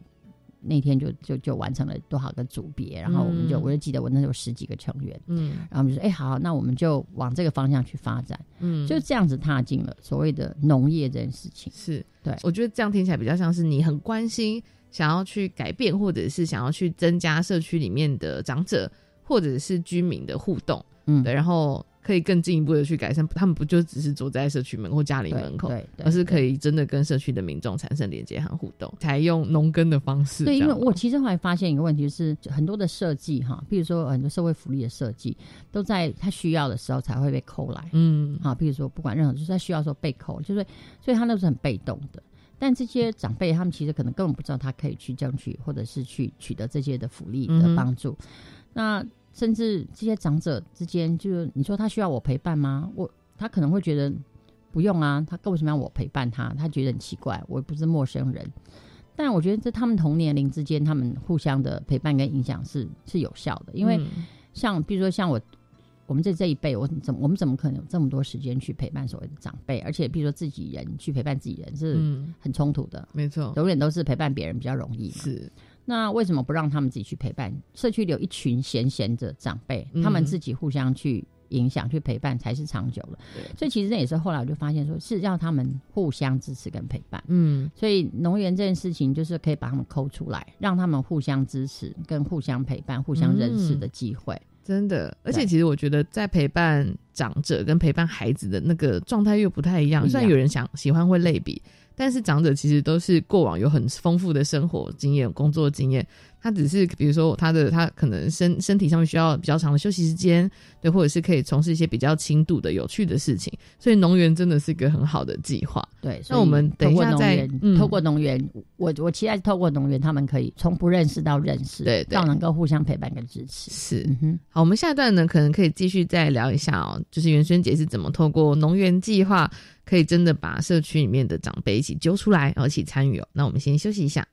那天就就就完成了多少个组别，然后我们就、嗯。我就记得我那时候有十几个成员，嗯。然后我们就说，哎，好，那我们就往这个方向去发展，嗯，就这样子踏进了所谓的农业这件事情。是对。我觉得这样听起来比较像是你很关心，想要去改变，或者是想要去增加社区里面的长者或者是居民的互动，嗯。对，然后可以更进一步的去改善，他们不就只是坐在社区门或家里门口，而是可以真的跟社区的民众产生连接和互动，采用农耕的方式对，因为我其实后来发现一个问题是，很多的设计哈，比如说很多社会福利的设计，都在他需要的时候才会被扣来。嗯好，比如说不管任何，就是他需要的时候被扣，就是所以他那是很被动的。但这些长辈他们其实可能根本不知道他可以去争取，或者是去取得这些的福利的帮助。那甚至这些长者之间，就是你说他需要我陪伴吗？我他可能会觉得不用啊，他为什么要我陪伴他？他觉得很奇怪，我又不是陌生人。但我觉得在他们同年龄之间，他们互相的陪伴跟影响是是有效的，因为嗯像比如说像我。我们这这一辈，我怎么我们怎么可能有这么多时间去陪伴所谓的长辈？而且，比如说自己人去陪伴自己人是嗯很冲突的，没错，永远都是陪伴别人比较容易嘛。是，那为什么不让他们自己去陪伴？社区里有一群闲闲的长辈，嗯他们自己互相去影响、去陪伴，才是长久的。所以其实那也是后来我就发现说，是要他们互相支持跟陪伴。嗯，所以农园这件事情，就是可以把他们抠出来，让他们互相支持、跟互相陪伴、互相认识的机会。真的，而且其实我觉得在陪伴长者跟陪伴孩子的那个状态又不太一样虽然有人想喜欢会类比，但是长者其实都是过往有很丰富的生活经验、工作经验。他只是比如说他的他可能身身体上面需要比较长的休息时间，对，或者是可以从事一些比较轻度的有趣的事情。所以农园真的是一个很好的计划。对，那我们等一下再透过农园，嗯透过农园，我我期待透过农园，他们可以从不认识到认识，对对到能够互相陪伴跟支持。是，好，我们下一段呢，可能可以继续再聊一下哦，就是元轩姐是怎么透过农园计划，可以真的把社区里面的长辈一起揪出来，然后一起参与哦。那我们先休息一下。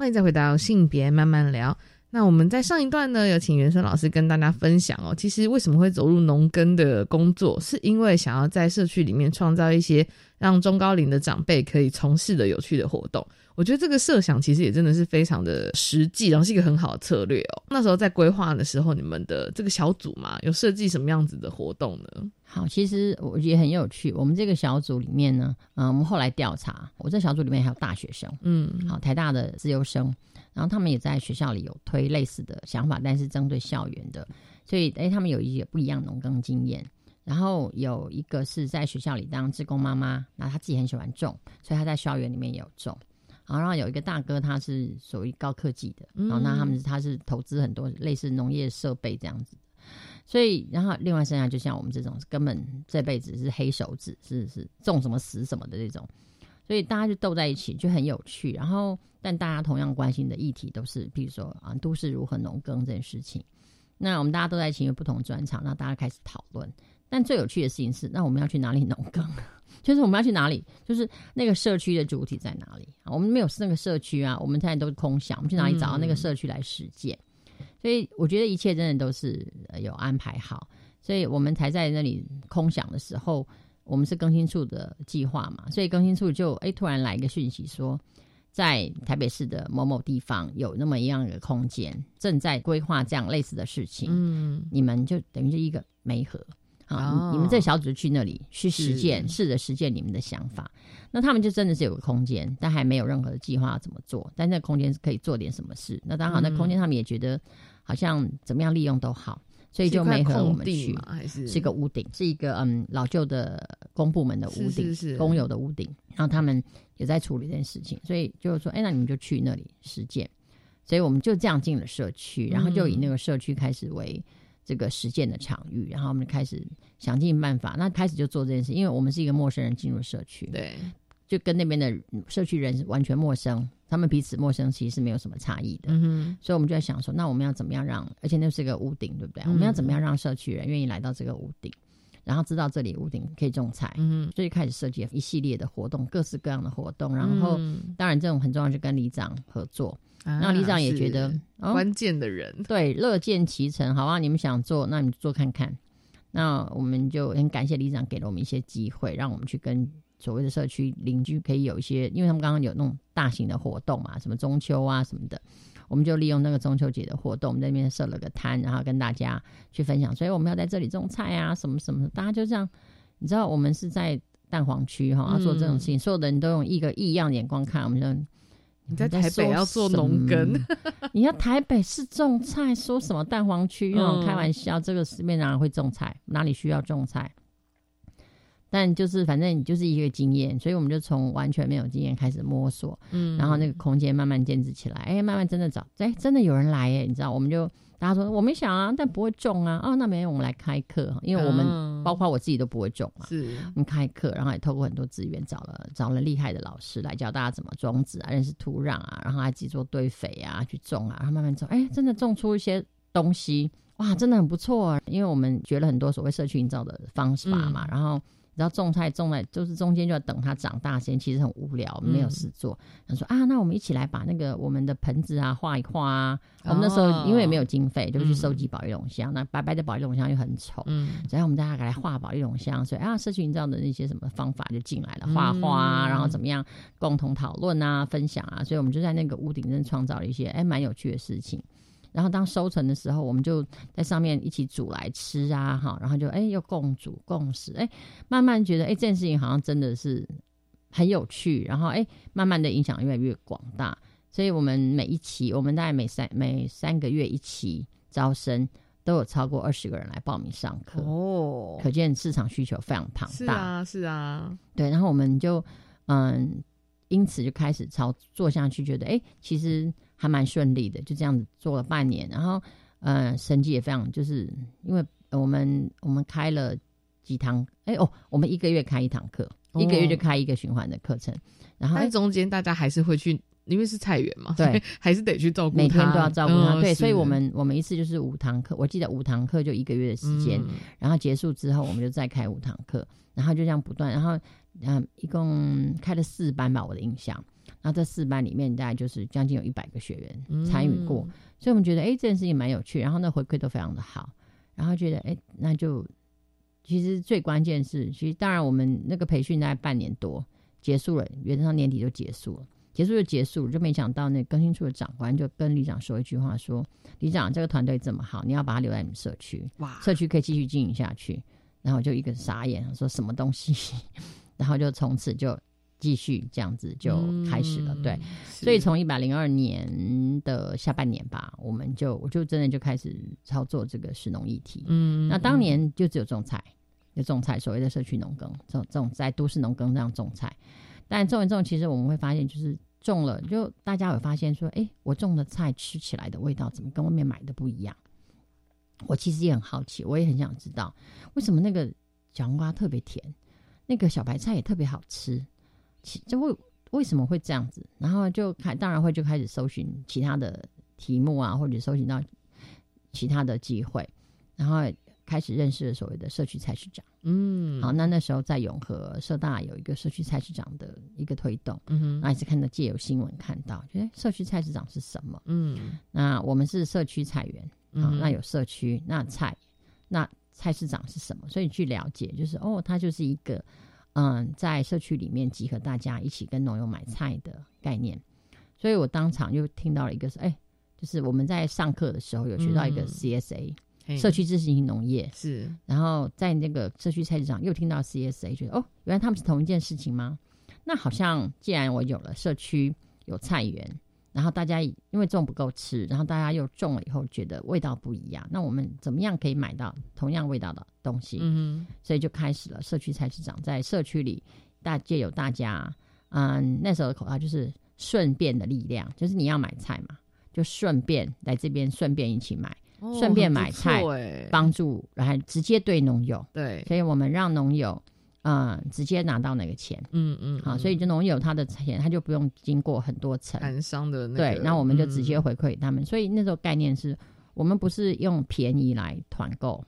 欢迎再回到性别慢慢聊。那我们在上一段呢，有请袁生老师跟大家分享哦，其实为什么会走入农耕的工作，是因为想要在社区里面创造一些让中高龄的长辈可以从事的有趣的活动。我觉得这个设想其实也真的是非常的实际，然后是一个很好的策略哦。那时候在规划的时候，你们的这个小组嘛，有设计什么样子的活动呢？好，其实我觉得很有趣。我们这个小组里面呢，嗯、我们后来调查，我这小组里面还有大学生，嗯，好，台大的自由生，然后他们也在学校里有推类似的想法，但是针对校园的，所以诶，他们有一些不一样的农耕经验。然后有一个是在学校里当志工妈妈，那他自己很喜欢种，所以他在校园里面也有种。好然后有一个大哥，他是属于高科技的，然后那他们他是投资很多类似农业设备这样子。所以，然后另外剩下就像我们这种，根本这辈子是黑手指，是是种什么死什么的这种，所以大家就斗在一起，就很有趣。然后，但大家同样关心的议题都是，比如说啊，都市如何农耕这件事情。那我们大家都在一起，有不同的专场，那大家开始讨论。但最有趣的事情是，那我们要去哪里农耕？就是我们要去哪里？就是那个社区的主体在哪里？啊我们没有那个社区啊，我们现在都是空想，我们去哪里找到那个社区来实践？所以我觉得一切真的都是呃有安排好，所以我们才在那里空想的时候，我们是更新处的计划嘛，所以更新处就哎突然来一个讯息说，在台北市的某某地方有那么一样的空间，正在规划这样类似的事情，嗯，你们就等于是一个媒合。啊，哦你们这小组去那里去实践，试着实践你们的想法。那他们就真的是有个空间，但还没有任何的计划要怎么做。但那空间是可以做点什么事。那当然，那嗯空间他们也觉得好像怎么样利用都好，所以就没和我们地去还是是一个屋顶，是一个嗯老旧的公部门的屋顶，是是是公有的屋顶。然后他们也在处理这件事情，所以就是说，哎，那你们就去那里实践。所以我们就这样进了社区，然后就以那个社区开始为这个实践的场域，然后我们开始想尽办法，那开始就做这件事，因为我们是一个陌生人进入社区，对，就跟那边的社区人完全陌生，他们彼此陌生，其实是没有什么差异的。嗯哼，所以我们就在想说，那我们要怎么样让，而且那是一个屋顶，对不对？嗯我们要怎么样让社区人愿意来到这个屋顶，然后知道这里屋顶可以种菜，嗯，所以开始设计一系列的活动，各式各样的活动。然后，嗯当然这种很重要，就跟里长合作。啊那里长也是觉得、哦关键的人，对，乐见其成，好啊，你们想做，那你们做看看。那我们就很感谢里长给了我们一些机会，让我们去跟所谓的社区邻居可以有一些，因为他们刚刚有那种大型的活动嘛，什么中秋啊什么的，我们就利用那个中秋节的活动，我们在那边设了个摊，然后跟大家去分享，所以我们要在这里种菜啊，什么什么的，大家就这样，你知道我们是在蛋黄区哈，要做这种事情，所有的人都用一个异样的眼光看，我们就。你在台北要做农耕，你要台北市种菜，说什么蛋黄区？那种嗯开玩笑，这个市面哪里会种菜？哪里需要种菜？但就是反正你就是一个经验，所以我们就从完全没有经验开始摸索，嗯。然后那个空间慢慢建制起来，哎，慢慢真的找，哎，真的有人来，哎，你知道，我们就大家说我没想啊，但不会中啊，哦，那没有，我们来开课，因为我们、嗯。包括我自己都不会中嘛，是。我们开课，然后也透过很多资源找了找了厉害的老师来教大家怎么种植啊，认识土壤啊，然后还自己做堆肥啊，去种啊，然后慢慢种，哎，真的种出一些东西，哇，真的很不错、啊。因为我们学了很多所谓社区营造的方法嘛，嗯。然后你知道种菜种在就是中间就要等它长大，时间其实很无聊，没有事做。他说啊，那我们一起来把那个我们的盆子啊画一画啊。我们那时候哦因为也没有经费，就去收嗯集保育龙箱，那白白的保育龙箱又很丑，嗯所以我们大家来画保育龙箱，所以啊，社区营造的那些什么方法就进来了，画画啊，嗯然后怎么样共同讨论啊、分享啊，所以我们就在那个屋顶上创造了一些哎蛮有趣的事情。然后当收成的时候，我们就在上面一起煮来吃啊，哈，然后就哎又共煮共食，哎，慢慢觉得哎这件事情好像真的是很有趣，然后哎慢慢的影响越来越广大，所以我们每一期，我们大概每三每三个月一期招生，都有超过二十个人来报名上课，哦，可见市场需求非常庞大。是啊是啊，对，然后我们就嗯，因此就开始操做下去，觉得哎、诶其实还蛮顺利的，就这样子做了半年，然后呃，成绩也非常，就是因为我们我们开了几堂，哎、哦，我们一个月开一堂课，一个月就哦。开一个循环的课程，然后中间大家还是会去，因为是菜园嘛，对 还是得去照顾每天都要照顾他，嗯对，所以我们我们一次就是五堂课，我记得五堂课就一个月的时间，嗯。然后结束之后我们就再开五堂课，然后就这样不断，然后嗯，一共开了四班吧，我的印象。然后这四班里面大概就是将近有一百个学员参与过，嗯所以我们觉得哎这件事情蛮有趣，然后那回馈都非常的好，然后觉得哎那就其实最关键是，其实当然我们那个培训大概半年多结束了，原则上年底就结束了。结束就结束了，就没想到那更新处的长官就跟里长说一句话说：“里长，这个团队这么好，你要把它留在你们社区，哇，社区可以继续经营下去。”然后就一个傻眼，说什么东西，然后就从此就继续这样子就开始了。嗯对，所以从一百零二年的下半年吧，我们就我就真的就开始操作这个食农议题。嗯那当年就只有种菜，就种菜，所谓的社区农耕，种种在都市农耕这样种菜。但种一种，其实我们会发现，就是种了，就大家有发现说，哎、我种的菜吃起来的味道怎么跟外面买的不一样？我其实也很好奇，我也很想知道，为什么那个小黄瓜特别甜，那个小白菜也特别好吃，其就为为什么会这样子？然后就开，当然会就开始搜寻其他的题目啊，或者搜寻到其他的机会，然后开始认识了所谓的社区菜市场。嗯，好，那那时候在永和社大有一个社区菜市场的一个推动，嗯哼那也是看到借由新闻看到，觉得社区菜市场是什么？嗯那我们是社区菜园，嗯那有社区，那菜，那菜市场是什么？所以去了解，就是哦，它就是一个嗯，在社区里面集合大家一起跟农友买菜的概念。所以我当场就听到了一个是，哎，就是我们在上课的时候有学到一个嗯 CSA、嘿社区自行型农业，是然后在那个社区菜市场又听到 CSA，觉得哦，原来他们是同一件事情吗？那好像既然我有了社区有菜园，然后大家因为种不够吃，然后大家又种了以后觉得味道不一样，那我们怎么样可以买到同样味道的东西？嗯所以就开始了社区菜市场，在社区里大借有大家，嗯，那时候的口号就是顺便的力量，就是你要买菜嘛，就顺便来这边顺便一起买。哦顺便买菜帮助，然后直接对农友，对所以我们让农友，嗯，直接拿到那个钱，嗯嗯，好，嗯。所以就农友他的钱，他就不用经过很多层，盘商的那对，那我们就直接嗯回馈给他们，所以那时候概念是我们不是用便宜来团购，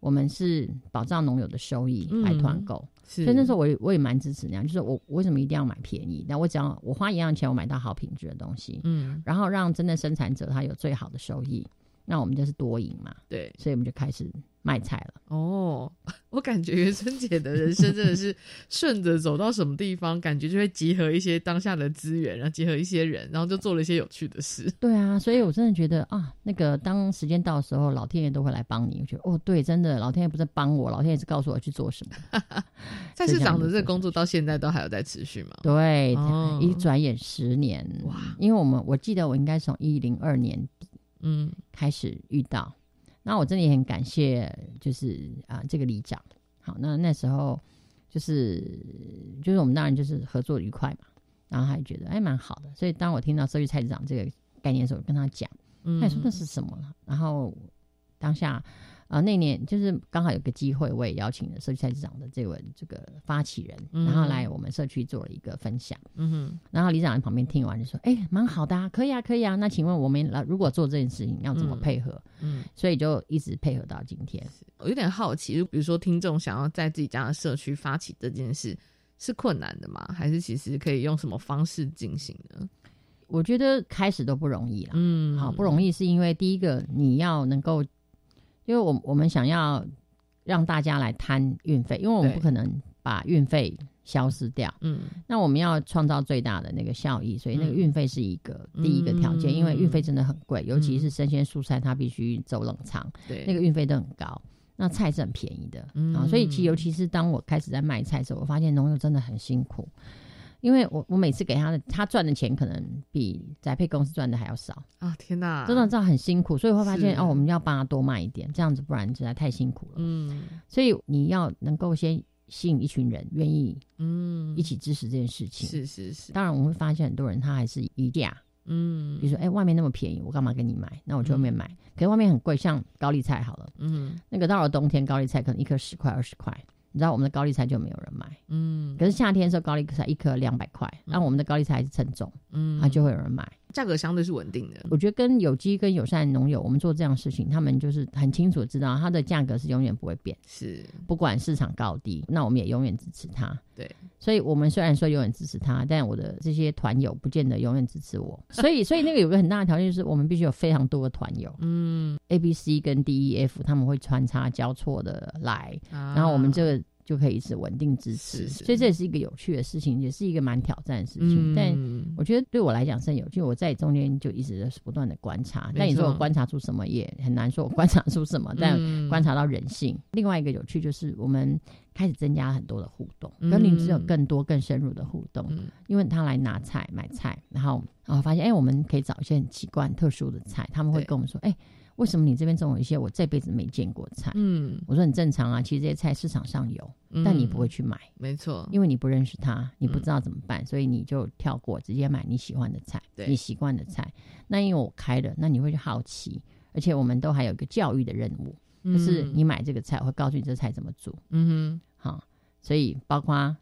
我们是保障农友的收益来团购，所以那时候我也我也蛮支持那样，就是我我为什么一定要买便宜？那我只要我花一样钱，我买到好品质的东西，嗯。然后让真的生产者他有最好的收益，那我们就是多赢嘛，对。所以我们就开始卖菜了。哦，我感觉袁春姐的人生真的是顺着走到什么地方，感觉就会集合一些当下的资源，然后结合一些人，然后就做了一些有趣的事。对啊，所以我真的觉得啊，那个当时间到的时候，老天爷都会来帮你。我觉得哦，对，真的，老天爷不是帮我，老天爷是告诉我去做什么。菜市场的这工作到现在都还有在持续吗？对，哦一转眼十年哇！因为我们我记得我应该从一零二年底嗯开始遇到，那我真的也很感谢，就是啊、这个里长。好，那那时候就是就是我们当然就是合作愉快嘛，然后他也觉得哎蛮好的，所以当我听到社区菜市场这个概念的时候，我跟他讲，嗯他也说那是什么嗯，然后当下。啊、那年就是刚好有个机会，我也邀请了社区菜市场的这位这个发起人，嗯然后来我们社区做了一个分享。嗯哼，然后李长在旁边听完就说：“哎、蛮好的啊，可以啊，可以啊。那请问我们来如果做这件事情要怎么配合？嗯，所以就一直配合到今天。我有点好奇，就比如说听众想要在自己家的社区发起这件事，是困难的吗？还是其实可以用什么方式进行呢？我觉得开始都不容易啦，嗯，好不容易是因为第一个你要能够，因为我我们想要让大家来摊运费，因为我们不可能把运费消失掉，嗯，那我们要创造最大的那个效益，所以那个嗯。运费是一个、第一个条件，因为运费真的很贵，尤其嗯。是生鲜蔬菜，它必须走冷藏，对，那个运费都很高。那菜是很便宜的，嗯。啊，所以其实尤其是当我开始在卖菜的时候，我发现农友真的很辛苦，因为我我每次给他的他赚的钱可能比宅配公司赚的还要少，啊，天哪，真的这样很辛苦，所以会发现哦，我们要帮他多卖一点，这样子不然实在太辛苦了。嗯所以你要能够先吸引一群人愿意嗯，一起支持这件事情。是是是，当然我们会发现很多人他还是一价，嗯，比如说哎、外面那么便宜，我干嘛跟你买？那我去外面买。可是外面很贵，像高丽菜好了，嗯那个到了冬天，高丽菜可能一颗十块二十块，你知道我们的高丽菜就没有人买。嗯，可是夏天的时候，高丽菜一颗两百块，那、我们的高丽菜还是称重，嗯，它就会有人买。价格相对是稳定的，我觉得跟有机跟友善农友，我们做这样的事情，他们就是很清楚地知道它的价格是永远不会变，是不管市场高低，那我们也永远支持它。对，所以我们虽然说永远支持他，但我的这些团友不见得永远支持我。所以，所以那个有个很大的条件就是，我们必须有非常多的团友嗯，，A、B、C 跟 D、E、F 他们会穿插交错的来，啊然后我们这个就可以一直稳定支持。是是所以这也是一个有趣的事情，也是一个蛮挑战的事情。嗯但我觉得对我来讲是很有趣，我在中间就一直是不断的观察。但你说我错观察出什么，也很难说我观察出什么，但嗯观察到人性。另外一个有趣就是我们开始增加很多的互动，嗯跟邻居有更多更深入的互动。嗯因为他来拿菜买菜，然后然后发现哎、我们可以找一些很奇怪、很特殊的菜，他们会跟我们说，哎、为什么你这边种有一些我这辈子没见过的菜？嗯，我说很正常啊，其实这些菜市场上有，但你不会去买，没错，因为你不认识它，你不嗯知道怎么办，所以你就跳过，直接买你喜欢的菜，你习惯的菜。那因为我开了，那你会去好奇，而且我们都还有一个教育的任务，就是嗯你买这个菜，我会告诉你这菜怎么煮。嗯哼。好，所以包括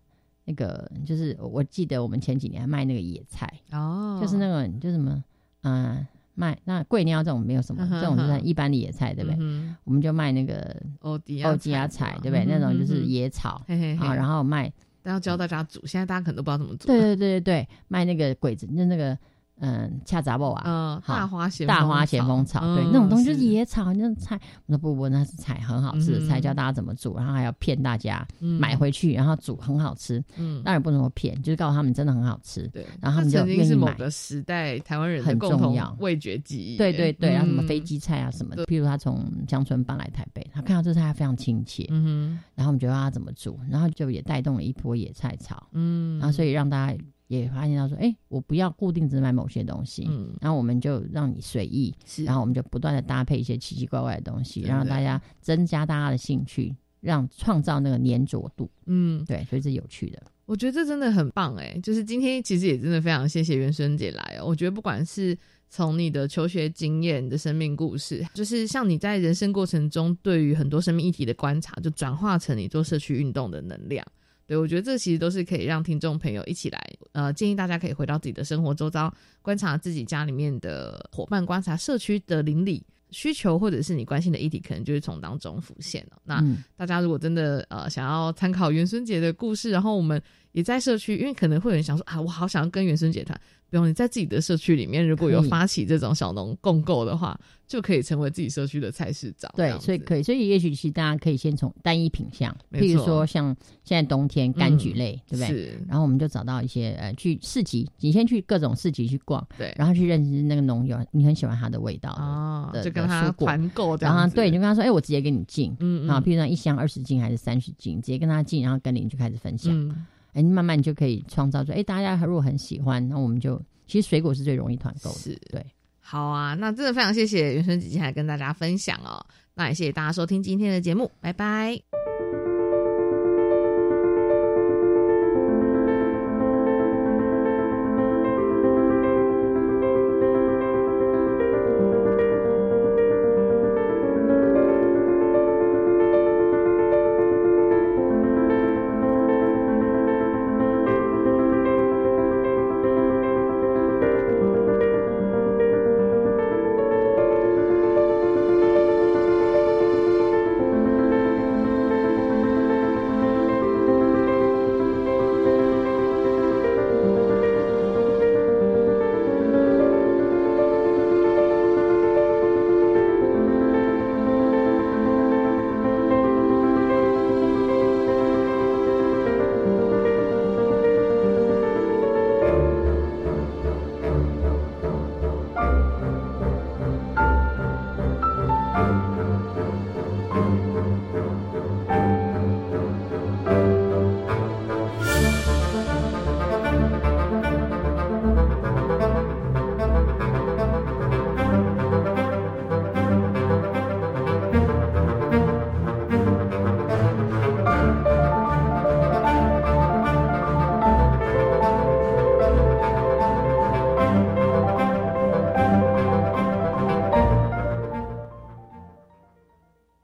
那个，就是我记得我们前几年还卖那个野菜，哦，就是那个就什么，嗯、卖那桂鸟这种没有什么，这种就是一般的野菜，对不对？嗯我们就卖那个欧迪欧吉亚菜，对不对？那种就是野草嘿嘿嘿。啊，然后卖，但要教大家煮，现在大家可能都不知道怎么煮，对对对对对，卖那个鬼子，就那个嗯恰杂布啊，嗯，好大花咸大花咸丰草，对，那种东西就是。野草，那种菜。我说不不，那是菜，很好吃的菜，嗯教大家怎么煮，然后还要骗大家嗯。买回去，然后煮很好吃。嗯。当然不能说骗，就是告诉他们真的很好吃。对，然后他们就愿意买。是某个时代台湾人的很共同重要。味觉记忆，对对对，然后什么嗯飞，机菜啊什么的，譬如他从乡村搬来台北，他看到这菜非常亲切，嗯然后我们就让他怎么煮，然后就也带动了一波野菜潮，嗯，然后所以让大家也发现到说，哎，我不要固定只买某些东西，嗯然后我们就让你随意，是，然后我们就不断的搭配一些奇奇怪怪的东西，真的让大家增加大家的兴趣，让创造那个粘着度，嗯，对，所以是有趣的。我觉得这真的很棒哎！就是今天其实也真的非常谢谢袁生姐来哦。我觉得不管是从你的求学经验、你的生命故事，就是像你在人生过程中对于很多生命议题的观察，就转化成你做社区运动的能量。对我觉得这其实都是可以让听众朋友一起来，呃，建议大家可以回到自己的生活周遭，观察自己家里面的伙伴，观察社区的邻里。需求或者是你关心的议题，可能就是从当中浮现了。那嗯大家如果真的呃想要参考元孙杰的故事，然后我们也在社区，因为可能会有人想说啊，我好想要跟元孙杰团。不用你在自己的社区里面，如果有发起这种小农共购的话，就可以成为自己社区的菜市长。对，所以可以，所以也许其实大家可以先从单一品项，没譬如说像现在冬天柑橘类，对不对？是，然后我们就找到一些呃，去市集，你先去各种市集去逛，对，然后去认识那个农友，你很喜欢他的味道的哦，就跟他团购然后对，你就跟他说，哎，我直接给你进，嗯嗯。啊，譬如说一箱二十斤还是三十斤，直接跟他进，然后跟邻居开始分享，嗯，哎，你慢慢就可以创造出，哎，大家如果很喜欢，那我们就其实水果是最容易团购的，是对。好啊，那真的非常谢谢元生姐姐来跟大家分享哦。那也谢谢大家收听今天的节目，拜拜。